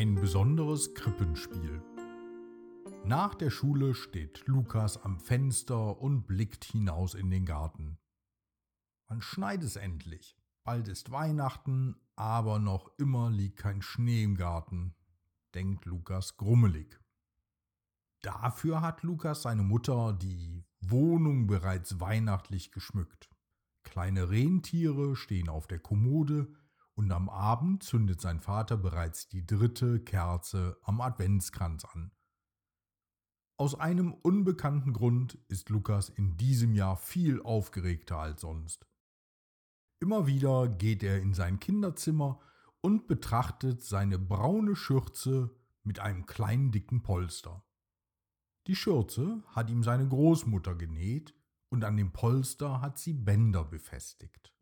Ein besonderes Krippenspiel. Nach der Schule steht Lukas am Fenster und blickt hinaus in den Garten. Man schneit es endlich. Bald ist Weihnachten, aber noch immer liegt kein Schnee im Garten, denkt Lukas grummelig. Dafür hat Lukas seine Mutter die Wohnung bereits weihnachtlich geschmückt. Kleine Rentiere stehen auf der Kommode und am Abend zündet sein Vater bereits die dritte Kerze am Adventskranz an. Aus einem unbekannten Grund ist Lukas in diesem Jahr viel aufgeregter als sonst. Immer wieder geht er in sein Kinderzimmer und betrachtet seine braune Schürze mit einem kleinen dicken Polster. Die Schürze hat ihm seine Großmutter genäht und an dem Polster hat sie Bänder befestigt.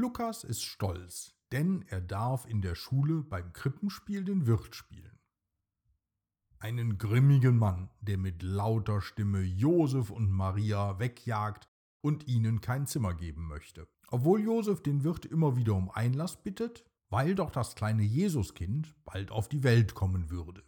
Lukas ist stolz, denn er darf in der Schule beim Krippenspiel den Wirt spielen. Einen grimmigen Mann, der mit lauter Stimme Josef und Maria wegjagt und ihnen kein Zimmer geben möchte. Obwohl Josef den Wirt immer wieder um Einlass bittet, weil doch das kleine Jesuskind bald auf die Welt kommen würde.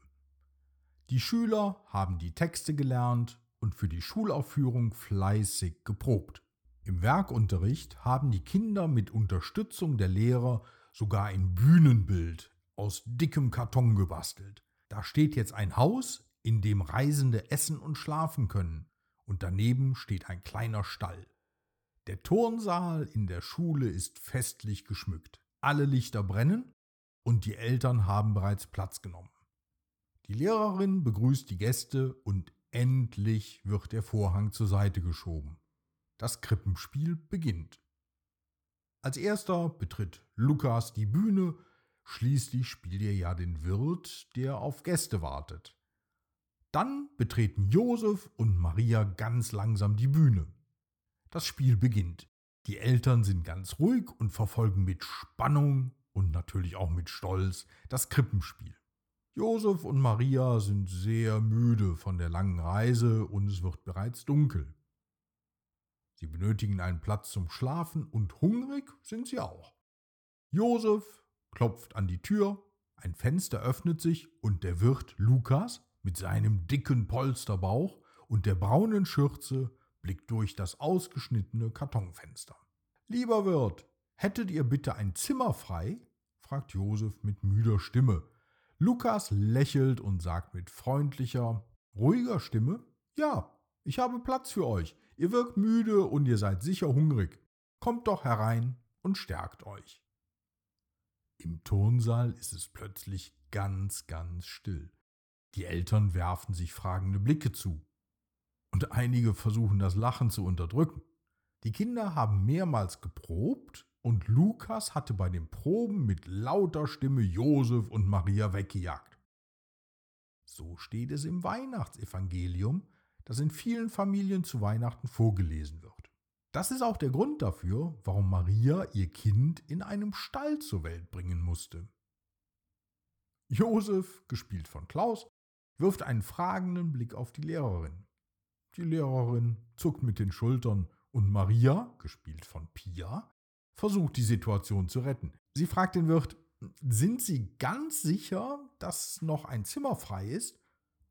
Die Schüler haben die Texte gelernt und für die Schulaufführung fleißig geprobt. Im Werkunterricht haben die Kinder mit Unterstützung der Lehrer sogar ein Bühnenbild aus dickem Karton gebastelt. Da steht jetzt ein Haus, in dem Reisende essen und schlafen können, und daneben steht ein kleiner Stall. Der Turnsaal in der Schule ist festlich geschmückt. Alle Lichter brennen und die Eltern haben bereits Platz genommen. Die Lehrerin begrüßt die Gäste und endlich wird der Vorhang zur Seite geschoben. Das Krippenspiel beginnt. Als erster betritt Lukas die Bühne, schließlich spielt er ja den Wirt, der auf Gäste wartet. Dann betreten Josef und Maria ganz langsam die Bühne. Das Spiel beginnt. Die Eltern sind ganz ruhig und verfolgen mit Spannung und natürlich auch mit Stolz das Krippenspiel. Josef und Maria sind sehr müde von der langen Reise und es wird bereits dunkel. Sie benötigen einen Platz zum Schlafen und hungrig sind sie auch. Josef klopft an die Tür, ein Fenster öffnet sich und der Wirt Lukas mit seinem dicken Polsterbauch und der braunen Schürze blickt durch das ausgeschnittene Kartonfenster. Lieber Wirt, hättet ihr bitte ein Zimmer frei? fragt Josef mit müder Stimme. Lukas lächelt und sagt mit freundlicher, ruhiger Stimme, ja, ich habe Platz für euch. Ihr wirkt müde und ihr seid sicher hungrig. Kommt doch herein und stärkt euch. Im Turnsaal ist es plötzlich ganz, ganz still. Die Eltern werfen sich fragende Blicke zu. Und einige versuchen das Lachen zu unterdrücken. Die Kinder haben mehrmals geprobt und Lukas hatte bei den Proben mit lauter Stimme Josef und Maria weggejagt. So steht es im Weihnachtsevangelium, das in vielen Familien zu Weihnachten vorgelesen wird. Das ist auch der Grund dafür, warum Maria ihr Kind in einem Stall zur Welt bringen musste. Josef, gespielt von Klaus, wirft einen fragenden Blick auf die Lehrerin. Die Lehrerin zuckt mit den Schultern und Maria, gespielt von Pia, versucht die Situation zu retten. Sie fragt den Wirt, sind Sie ganz sicher, dass noch ein Zimmer frei ist?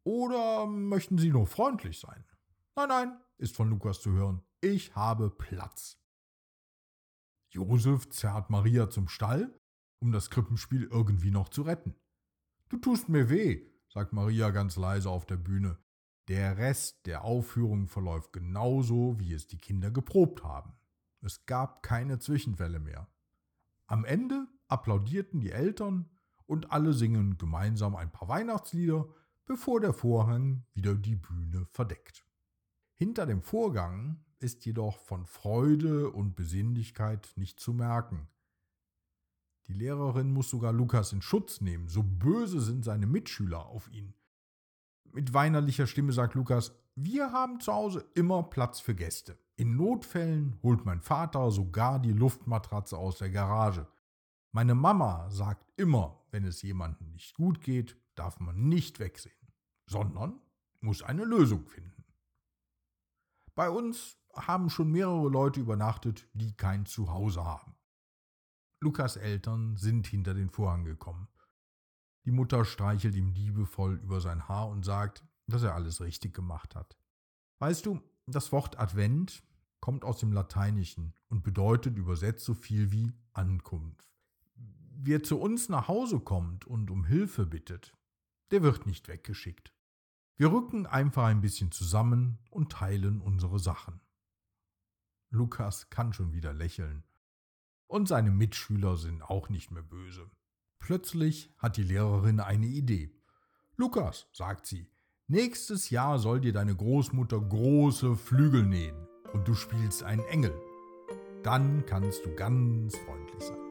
Oder möchten Sie nur freundlich sein? Nein, nein, ist von Lukas zu hören. Ich habe Platz. Josef zerrt Maria zum Stall, um das Krippenspiel irgendwie noch zu retten. Du tust mir weh, sagt Maria ganz leise auf der Bühne. Der Rest der Aufführung verläuft genauso, wie es die Kinder geprobt haben. Es gab keine Zwischenfälle mehr. Am Ende applaudierten die Eltern und alle singen gemeinsam ein paar Weihnachtslieder, bevor der Vorhang wieder die Bühne verdeckt. Hinter dem Vorgang ist jedoch von Freude und Besinnlichkeit nicht zu merken. Die Lehrerin muss sogar Lukas in Schutz nehmen, so böse sind seine Mitschüler auf ihn. Mit weinerlicher Stimme sagt Lukas, wir haben zu Hause immer Platz für Gäste. In Notfällen holt mein Vater sogar die Luftmatratze aus der Garage. Meine Mama sagt immer, wenn es jemandem nicht gut geht, darf man nicht wegsehen sondern muss eine Lösung finden. Bei uns haben schon mehrere Leute übernachtet, die kein Zuhause haben. Lukas Eltern sind hinter den Vorhang gekommen. Die Mutter streichelt ihm liebevoll über sein Haar und sagt, dass er alles richtig gemacht hat. Weißt du, das Wort Advent kommt aus dem Lateinischen und bedeutet übersetzt so viel wie Ankunft. Wer zu uns nach Hause kommt und um Hilfe bittet, der wird nicht weggeschickt. Wir rücken einfach ein bisschen zusammen und teilen unsere Sachen. Lukas kann schon wieder lächeln. Und seine Mitschüler sind auch nicht mehr böse. Plötzlich hat die Lehrerin eine Idee. Lukas, sagt sie, nächstes Jahr soll dir deine Großmutter große Flügel nähen und du spielst einen Engel. Dann kannst du ganz freundlich sein.